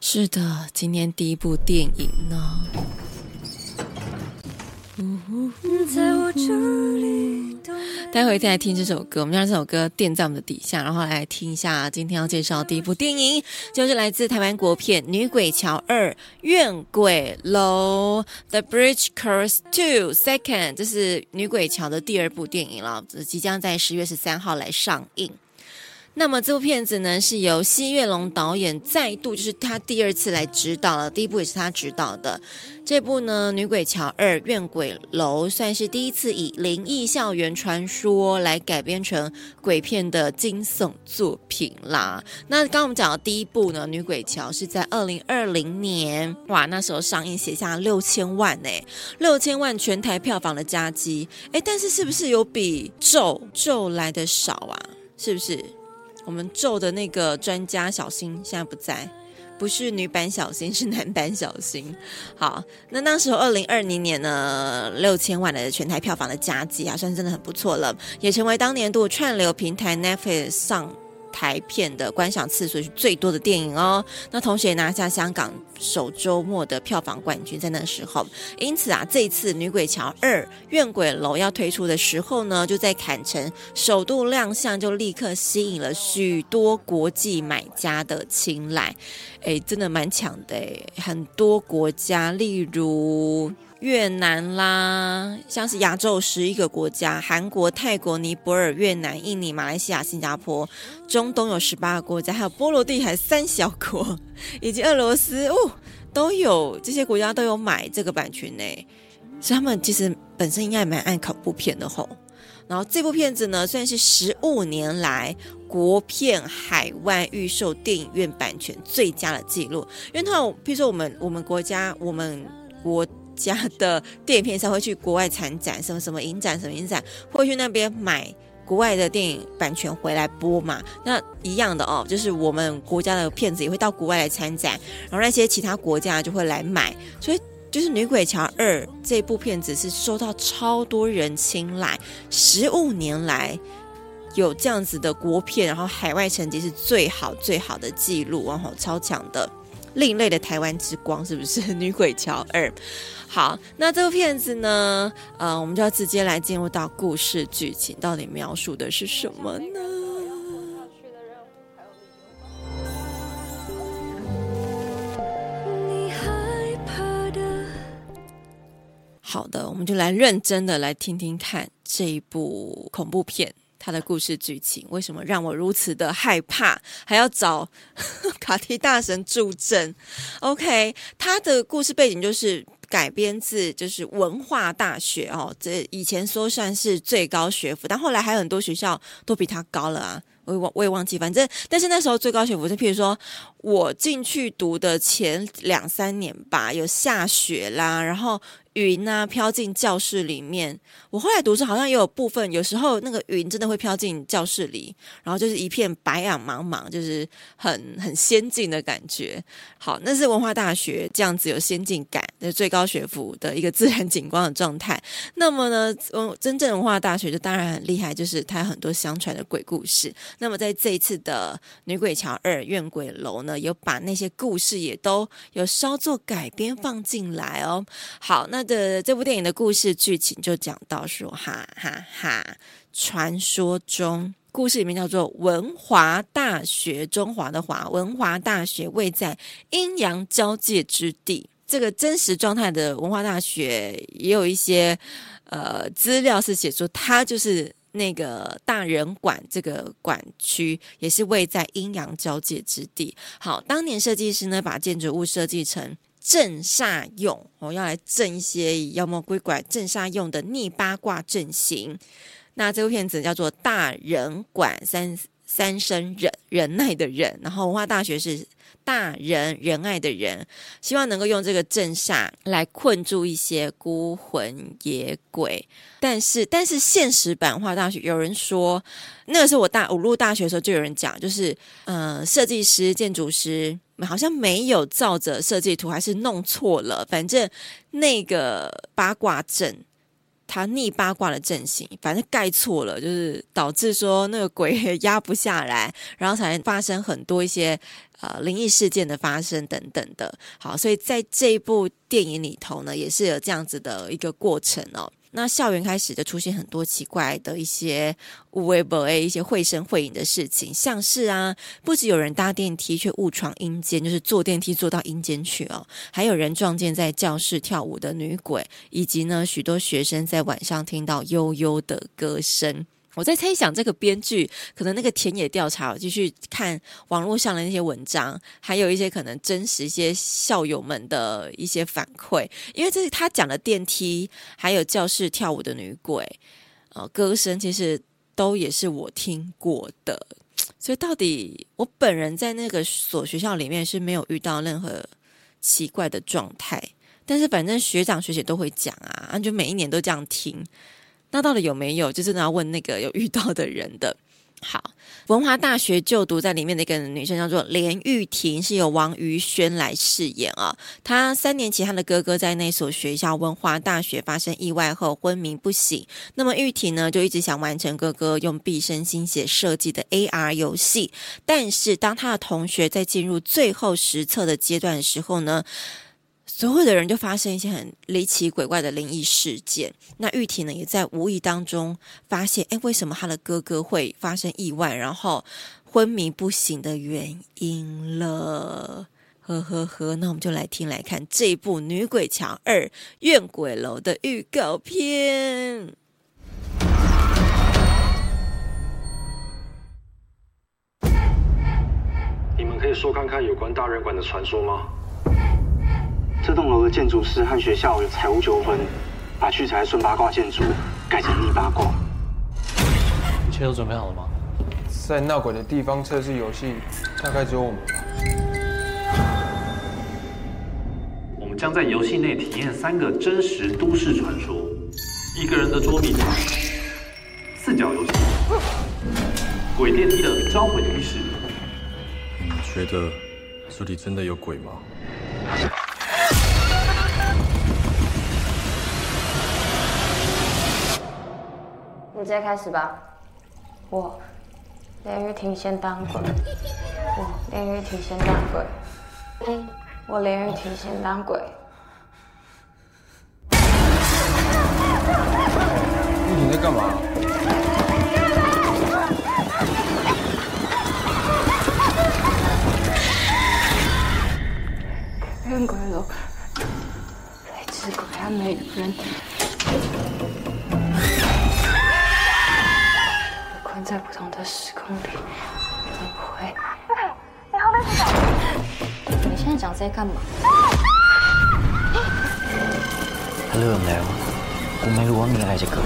是的，今天第一部电影呢。在我这里，待会再来听这首歌，我们让这首歌垫在我们的底下，然后来听一下今天要介绍第一部电影，就是来自台湾国片《女鬼桥二怨鬼楼》（The Bridge Curse Two Second），这是女鬼桥的第二部电影了，即将在十月十三号来上映。那么这部片子呢，是由奚月龙导演再度，就是他第二次来指导了，第一部也是他指导的。这部呢，《女鬼桥二怨鬼楼》算是第一次以灵异校园传说来改编成鬼片的惊悚作品啦。那刚刚我们讲的第一部呢，《女鬼桥》是在二零二零年，哇，那时候上映写下六千万呢，六千万全台票房的佳绩，诶，但是是不是有比咒咒来的少啊？是不是？我们咒的那个专家小新现在不在，不是女版小新，是男版小新。好，那那时候二零二零年呢，六千万的全台票房的佳绩啊，算是真的很不错了，也成为当年度串流平台 Netflix 上。台片的观赏次数是最多的电影哦，那同时也拿下香港首周末的票房冠军，在那时候，因此啊，这次《女鬼桥二怨鬼楼》要推出的时候呢，就在坎城首度亮相，就立刻吸引了许多国际买家的青睐，哎，真的蛮强的哎，很多国家，例如。越南啦，像是亚洲十一个国家，韩国、泰国、尼泊尔、越南、印尼、马来西亚、新加坡，中东有十八个国家，还有波罗的海三小国以及俄罗斯哦，都有这些国家都有买这个版权呢，所以他们其实本身应该也蛮爱恐怖片的吼。然后这部片子呢，算是十五年来国片海外预售电影院版权最佳的记录，因为他有，譬如说我们我们国家我们国。家的电影片商会去国外参展，什么什么影展，什么影展，会去那边买国外的电影版权回来播嘛？那一样的哦，就是我们国家的片子也会到国外来参展，然后那些其他国家就会来买。所以就是《女鬼桥二》这部片子是受到超多人青睐，十五年来有这样子的国片，然后海外成绩是最好最好的记录，然后超强的。另类的台湾之光是不是《女鬼桥二》？好，那这部片子呢？呃，我们就要直接来进入到故事剧情，到底描述的是什么呢？好的，我们就来认真的来听听看这一部恐怖片。他的故事剧情为什么让我如此的害怕？还要找 卡提大神助阵？OK，他的故事背景就是改编自就是文化大学哦，这以前说算是最高学府，但后来还有很多学校都比他高了啊，我也忘我也忘记，反正但是那时候最高学府是譬如说。我进去读的前两三年吧，有下雪啦，然后云啊飘进教室里面。我后来读书好像也有部分，有时候那个云真的会飘进教室里，然后就是一片白茫茫茫，就是很很先进的感觉。好，那是文化大学这样子有先进感，就是最高学府的一个自然景观的状态。那么呢，嗯，真正文化大学就当然很厉害，就是它很多相传的鬼故事。那么在这一次的《女鬼桥二怨鬼楼》呢，有把那些故事也都有稍作改编放进来哦。好，那的这部电影的故事剧情就讲到说，哈哈哈，传说中故事里面叫做文华大学，中华的华，文华大学位在阴阳交界之地。这个真实状态的文化大学也有一些呃资料是写出，它就是。那个大人馆这个馆区也是位在阴阳交界之地。好，当年设计师呢，把建筑物设计成镇煞用，哦，要来镇一些妖魔鬼怪、镇煞用的逆八卦阵型。那这部片子叫做《大人馆》，三三生忍忍耐的忍，然后文化大学是。大仁仁爱的人，希望能够用这个镇煞来困住一些孤魂野鬼。但是，但是现实版画大学有人说，那个是我大我入大学的时候就有人讲，就是呃，设计师、建筑师好像没有照着设计图，还是弄错了。反正那个八卦阵。他逆八卦的阵型，反正盖错了，就是导致说那个鬼压不下来，然后才发生很多一些呃灵异事件的发生等等的。好，所以在这一部电影里头呢，也是有这样子的一个过程哦。那校园开始就出现很多奇怪的一些无微不微、一些绘声绘影的事情，像是啊，不止有人搭电梯却误闯阴间，就是坐电梯坐到阴间去哦，还有人撞见在教室跳舞的女鬼，以及呢，许多学生在晚上听到悠悠的歌声。我在猜想，这个编剧可能那个田野调查，我继续看网络上的那些文章，还有一些可能真实一些校友们的一些反馈，因为这是他讲的电梯，还有教室跳舞的女鬼，呃，歌声其实都也是我听过的，所以到底我本人在那个所学校里面是没有遇到任何奇怪的状态，但是反正学长学姐都会讲啊，就每一年都这样听。那到底有没有？就真的要问那个有遇到的人的。好，文华大学就读在里面的一个女生叫做连玉婷，是由王瑜轩来饰演啊。她三年前，她的哥哥在那所学校文华大学发生意外后昏迷不醒。那么玉婷呢，就一直想完成哥哥用毕生心血设计的 AR 游戏。但是当她的同学在进入最后实测的阶段的时候呢，所有的人就发生一些很离奇鬼怪的灵异事件。那玉婷呢，也在无意当中发现，哎，为什么他的哥哥会发生意外，然后昏迷不醒的原因了？呵呵呵，那我们就来听来看这一部《女鬼桥二怨鬼楼》的预告片。你们可以说看看有关大人馆的传说吗？这栋楼的建筑师和学校有财务纠纷，把聚财顺八卦建筑改成逆八卦。一切都准备好了吗？在闹鬼的地方测试游戏，大概只有我们吧。我们将在游戏内体验三个真实都市传说：一个人的捉迷藏、四角游戏、鬼电梯的招魂仪式。你觉得这里真的有鬼吗？直接开始吧，我连玉婷先当鬼，我连玉婷先当鬼，我连玉婷先当鬼。玉婷在干嘛？怨鬼楼，来只鬼和美人。在不同的时空里，会不会？你好，妹子。你现在讲这些干嘛？Hello，有没有？我没有往你来这个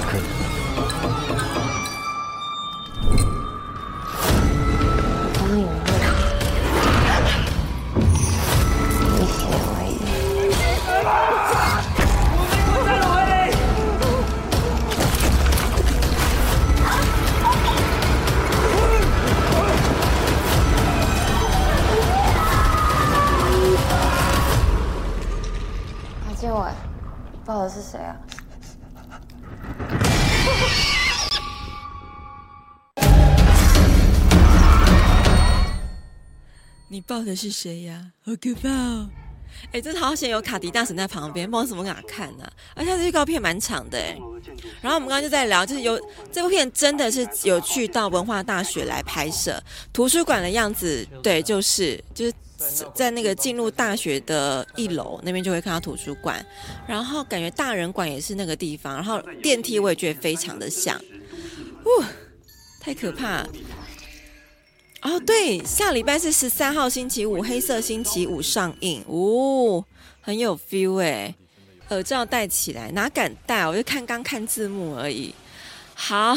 你抱的是谁呀？好可怕哦！哎，真的好险有卡迪大神在旁边，不知道怎么给他看呢、啊？而且这预告片蛮长的哎。然后我们刚刚就在聊，就是有这部片真的是有去到文化大学来拍摄，图书馆的样子，对，就是就是。在那个进入大学的一楼那边就会看到图书馆，然后感觉大人馆也是那个地方，然后电梯我也觉得非常的像，哇，太可怕！哦，对，下礼拜是十三号星期五，黑色星期五上映，哦，很有 feel 哎，耳罩戴起来哪敢戴？我就看刚看字幕而已，好。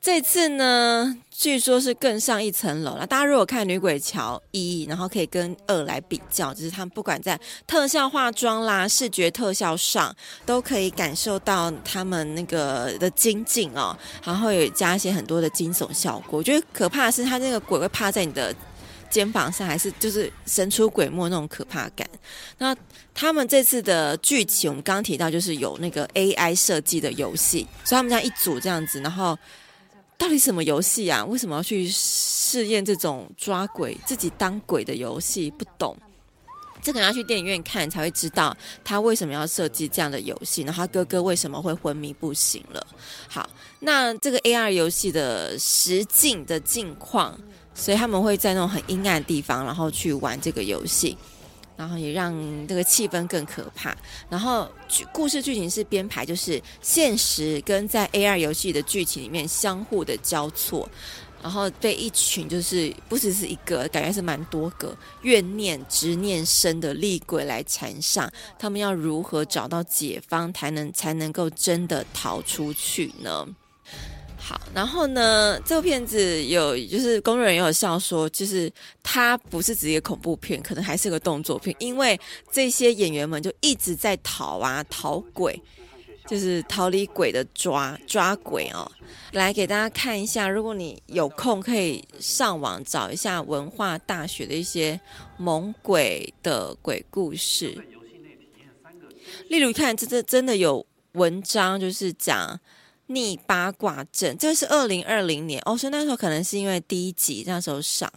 这次呢，据说是更上一层楼了。大家如果看《女鬼桥一》，然后可以跟二来比较，就是他们不管在特效化妆啦、视觉特效上，都可以感受到他们那个的精进哦。然后有加一些很多的惊悚效果。我觉得可怕的是，他那个鬼会趴在你的肩膀上，还是就是神出鬼没那种可怕感。那他们这次的剧情，我们刚刚提到就是有那个 AI 设计的游戏，所以他们家一组这样子，然后到底什么游戏啊？为什么要去试验这种抓鬼、自己当鬼的游戏？不懂。这个要去电影院看才会知道他为什么要设计这样的游戏，然后他哥哥为什么会昏迷不醒了。好，那这个 AR 游戏的实境的境况，所以他们会在那种很阴暗的地方，然后去玩这个游戏，然后也让这个气氛更可怕。然后故事剧情是编排，就是现实跟在 AR 游戏的剧情里面相互的交错。然后被一群就是不只是一个，感觉是蛮多个怨念、执念深的厉鬼来缠上，他们要如何找到解方，才能才能够真的逃出去呢？好，然后呢，这个片子有就是工作人员有笑说，就是它不是直接恐怖片，可能还是个动作片，因为这些演员们就一直在逃啊，逃鬼。就是逃离鬼的抓抓鬼哦，来给大家看一下。如果你有空，可以上网找一下文化大学的一些猛鬼的鬼故事。例如，看这这真的有文章，就是讲逆八卦阵，这是二零二零年哦，所以那时候可能是因为第一集那时候上，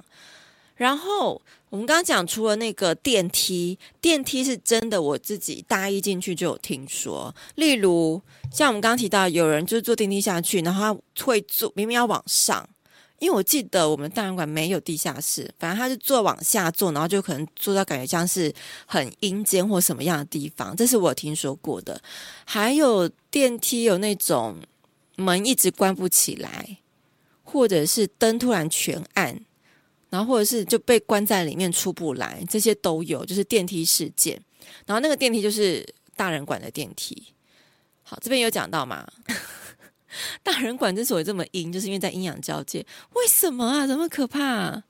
然后。我们刚刚讲，除了那个电梯，电梯是真的，我自己大一进去就有听说。例如，像我们刚刚提到，有人就是坐电梯下去，然后他会坐，明明要往上，因为我记得我们大人馆没有地下室，反正他是坐往下坐，然后就可能坐到感觉像是很阴间或什么样的地方，这是我听说过的。还有电梯有那种门一直关不起来，或者是灯突然全暗。然后或者是就被关在里面出不来，这些都有，就是电梯事件。然后那个电梯就是大人馆的电梯。好，这边有讲到吗？大人馆之所以这么阴，就是因为在阴阳交界。为什么啊？怎么可怕？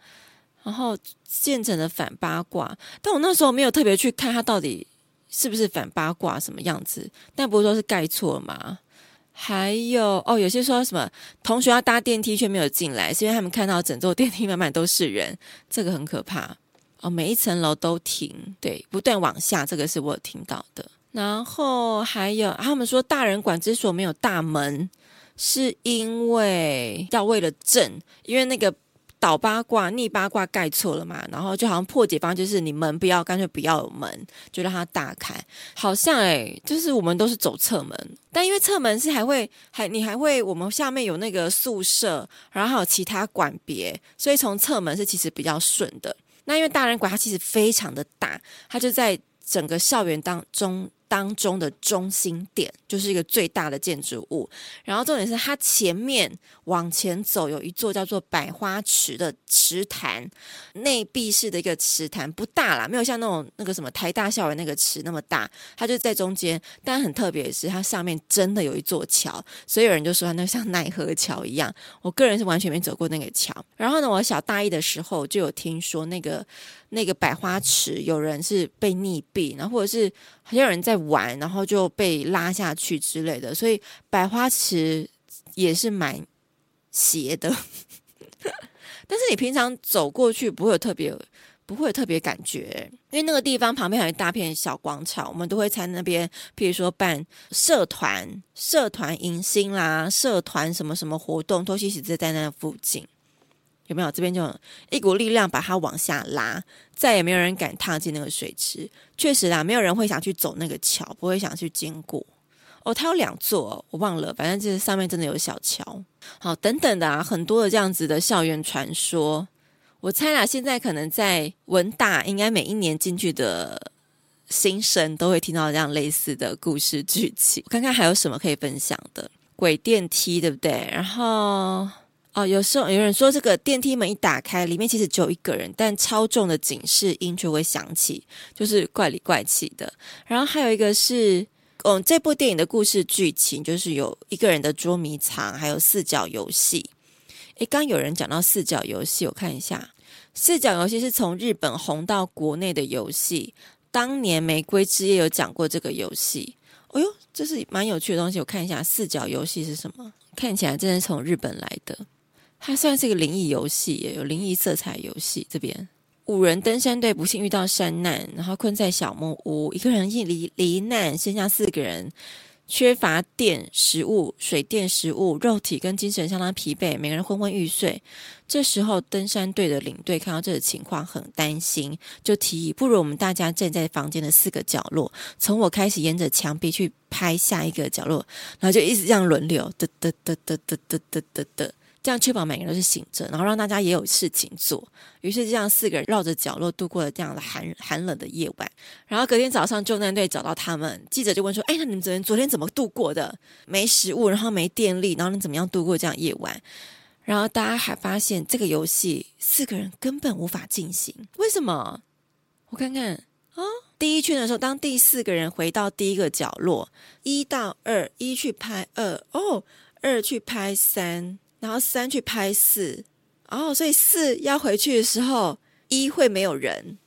然后建成了反八卦，但我那时候没有特别去看它到底是不是反八卦什么样子。但不是说是盖错了吗？还有哦，有些说什么同学要搭电梯却没有进来，是因为他们看到整座电梯满满都是人，这个很可怕哦。每一层楼都停，对，不断往下，这个是我有听到的。然后还有他们说大人馆之所以没有大门，是因为要为了镇，因为那个。倒八卦、逆八卦盖错了嘛，然后就好像破解方就是你门不要，干脆不要有门，就让它大开。好像诶，就是我们都是走侧门，但因为侧门是还会还你还会我们下面有那个宿舍，然后还有其他馆别，所以从侧门是其实比较顺的。那因为大人馆它其实非常的大，它就在整个校园当中。当中的中心点就是一个最大的建筑物，然后重点是它前面往前走有一座叫做百花池的池潭，内壁式的一个池潭，不大啦，没有像那种那个什么台大校园那个池那么大，它就在中间。但很特别的是，它上面真的有一座桥，所以有人就说那像奈何桥一样。我个人是完全没走过那个桥。然后呢，我小大一的时候就有听说那个。那个百花池有人是被溺毙，然后或者是还有人在玩，然后就被拉下去之类的，所以百花池也是蛮邪的。但是你平常走过去不会有特别，不会有特别感觉，因为那个地方旁边还有一大片小广场，我们都会在那边，譬如说办社团、社团迎新啦、社团什么什么活动，都其实是在那附近。有没有？这边就一股力量把它往下拉，再也没有人敢踏进那个水池。确实啦，没有人会想去走那个桥，不会想去经过。哦，它有两座，我忘了，反正就是上面真的有小桥。好，等等的啊，很多的这样子的校园传说。我猜啦，现在可能在文大，应该每一年进去的新生都会听到这样类似的故事剧情。看看还有什么可以分享的？鬼电梯，对不对？然后。哦，有时候有人说这个电梯门一打开，里面其实只有一个人，但超重的警示音就会响起，就是怪里怪气的。然后还有一个是，嗯，这部电影的故事剧情就是有一个人的捉迷藏，还有四角游戏。诶，刚有人讲到四角游戏，我看一下，四角游戏是从日本红到国内的游戏。当年《玫瑰之夜》有讲过这个游戏。哎呦，这是蛮有趣的东西，我看一下四角游戏是什么？看起来真的是从日本来的。它算是一个灵异游戏，也有灵异色彩游戏。这边五人登山队不幸遇到山难，然后困在小木屋，一个人一离罹难，剩下四个人。缺乏电、食物、水电、食物，肉体跟精神相当疲惫，每个人昏昏欲睡。这时候，登山队的领队看到这个情况，很担心，就提议：不如我们大家站在房间的四个角落，从我开始沿着墙壁去拍下一个角落，然后就一直这样轮流，哒哒哒哒哒哒哒哒哒。这样确保每个人都是醒着，然后让大家也有事情做。于是这样四个人绕着角落度过了这样的寒寒冷的夜晚。然后隔天早上，救难队找到他们，记者就问说：“哎，那你们昨天昨天怎么度过的？没食物，然后没电力，然后你怎么样度过这样夜晚？”然后大家还发现这个游戏四个人根本无法进行，为什么？我看看啊、第一圈的时候，当第四个人回到第一个角落，一到二，一去拍二，哦，二去拍三。然后三去拍四，哦，所以四要回去的时候，一会没有人，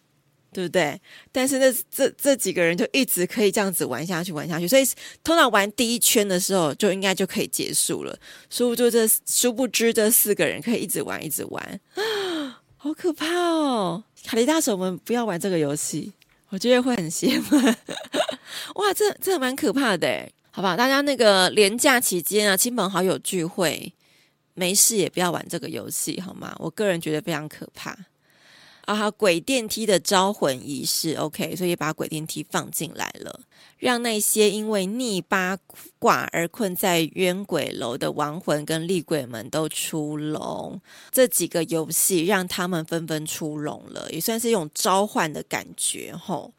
对不对？但是那这这几个人就一直可以这样子玩下去，玩下去。所以通常玩第一圈的时候，就应该就可以结束了。殊不知这殊不知这四个人可以一直玩，一直玩，好可怕哦！卡迪大手们不要玩这个游戏，我觉得会很邪门。哇，这这蛮可怕的，好不好？大家那个连假期间啊，亲朋好友聚会。没事也不要玩这个游戏，好吗？我个人觉得非常可怕。啊，鬼电梯的招魂仪式，OK，所以把鬼电梯放进来了，让那些因为逆八卦而困在冤鬼楼的亡魂跟厉鬼们都出笼。这几个游戏让他们纷纷出笼了，也算是一种召唤的感觉，吼。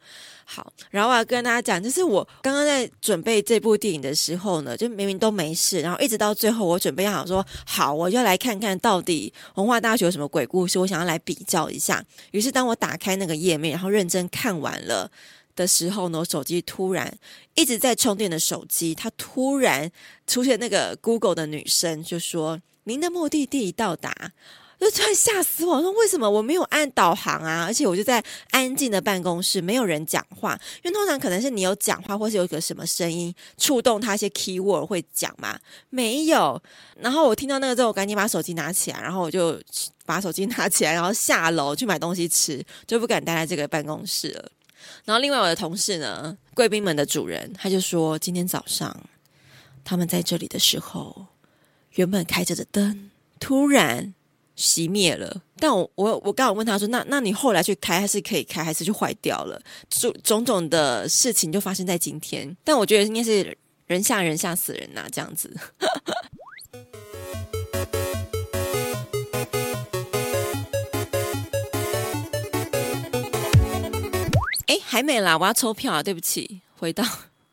好，然后我要跟大家讲，就是我刚刚在准备这部电影的时候呢，就明明都没事，然后一直到最后，我准备好说，好，我就来看看到底文化大学有什么鬼故事，我想要来比较一下。于是当我打开那个页面，然后认真看完了的时候呢，我手机突然一直在充电的手机，它突然出现那个 Google 的女生就说：“您的目的地到达。”就突然吓死我！我说为什么我没有按导航啊？而且我就在安静的办公室，没有人讲话。因为通常可能是你有讲话，或是有一个什么声音触动他一些 keyword 会讲嘛，没有。然后我听到那个之后，我赶紧把手机拿起来，然后我就把手机 拿起来，然后下楼去买东西吃，就不敢待在这个办公室了。然后另外我的同事呢，贵宾们的主人，他就说今天早上他们在这里的时候，原本开着的灯突然。熄灭了，但我我我刚好问他说：“那那你后来去开还是可以开，还是就坏掉了？”种种种的事情就发生在今天，但我觉得应该是人吓人吓死人呐、啊，这样子。哎，还没啦，我要抽票啊！对不起，回到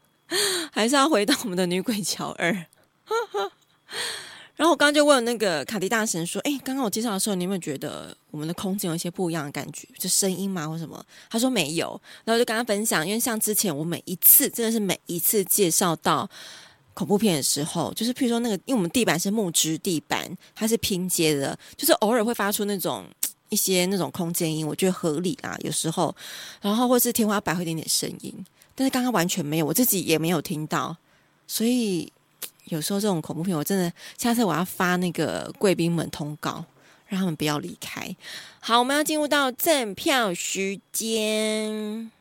还是要回到我们的女鬼桥二。然后我刚刚就问那个卡迪大神说：“哎，刚刚我介绍的时候，你有没有觉得我们的空间有一些不一样的感觉？就声音吗，或什么？”他说没有。然后就跟他分享，因为像之前我每一次真的是每一次介绍到恐怖片的时候，就是譬如说那个，因为我们地板是木质地板，它是拼接的，就是偶尔会发出那种 一些那种空间音，我觉得合理啦。有时候，然后或是天花板会有点点声音，但是刚刚完全没有，我自己也没有听到，所以。有时候这种恐怖片，我真的下次我要发那个贵宾们通告，让他们不要离开。好，我们要进入到赠票时间。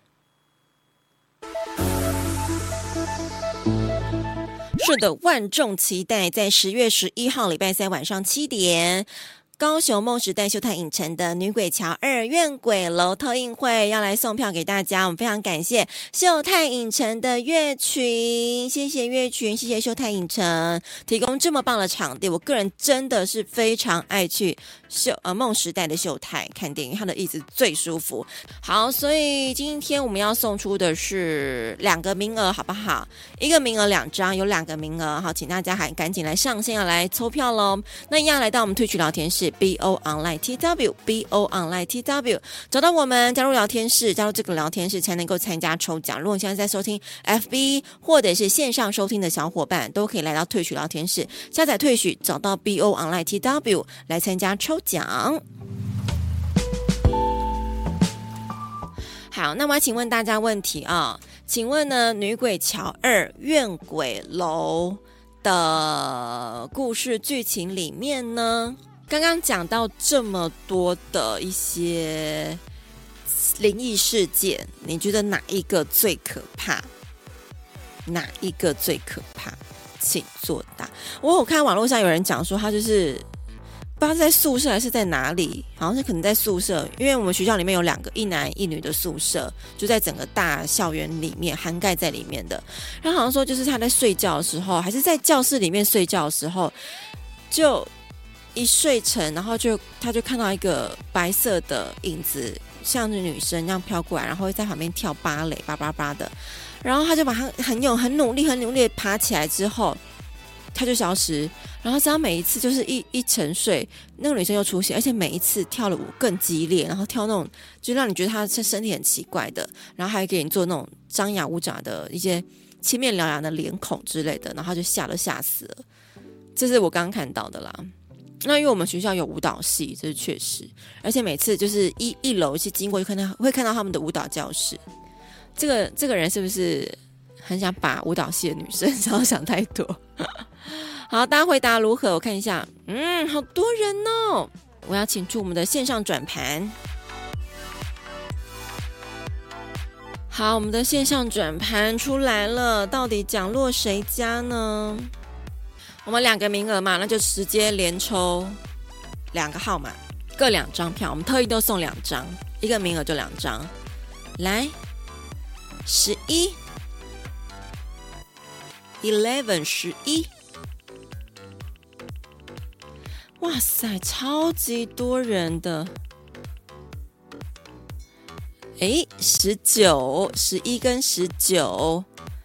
是的，万众期待在十月十一号礼拜三晚上七点。高雄梦时代秀泰影城的《女鬼桥二怨鬼楼》特映会要来送票给大家，我们非常感谢秀泰影城的月群，谢谢月群，谢谢秀泰影城提供这么棒的场地，我个人真的是非常爱去秀呃梦时代的秀泰看电影，它的椅子最舒服。好，所以今天我们要送出的是两个名额，好不好？一个名额两张，有两个名额，好，请大家还赶紧来上线要来抽票喽。那一样来到我们退取聊天室。B O Online T W B O Online T W 找到我们，加入聊天室，加入这个聊天室才能够参加抽奖。如果你现在在收听 F B 或者是线上收听的小伙伴，都可以来到退许聊天室，下载退许，找到 B O Online T W 来参加抽奖。好，那我要请问大家问题啊？请问呢，《女鬼桥二怨鬼楼》的故事剧情里面呢？刚刚讲到这么多的一些灵异事件，你觉得哪一个最可怕？哪一个最可怕？请作答。我有看网络上有人讲说，他就是不知道在宿舍还是在哪里，好像是可能在宿舍，因为我们学校里面有两个一男一女的宿舍，就在整个大校园里面涵盖在里面的。然后好像说，就是他在睡觉的时候，还是在教室里面睡觉的时候，就一睡沉，然后就他就看到一个白色的影子，像女生那样飘过来，然后在旁边跳芭蕾，叭叭叭的。然后他就把他很有、很努力、很努力爬起来之后，他就消失。然后只要每一次就是一一沉睡，那个女生又出现，而且每一次跳的舞更激烈，然后跳那种就让你觉得她身身体很奇怪的，然后还给你做那种张牙舞爪的一些青面獠牙的脸孔之类的，然后就吓都吓死了。这是我刚刚看到的啦。那因为我们学校有舞蹈系，这是确实，而且每次就是一一楼去经过就看到会看到他们的舞蹈教室。这个这个人是不是很想把舞蹈系的女生？然后想太多。好，大家回答如何？我看一下，嗯，好多人哦。我要请出我们的线上转盘。好，我们的线上转盘出来了，到底奖落谁家呢？我们两个名额嘛，那就直接连抽两个号码，各两张票。我们特意都送两张，一个名额就两张。来。十一，eleven，十一，哇塞，超级多人的！哎，十九，十一跟十九，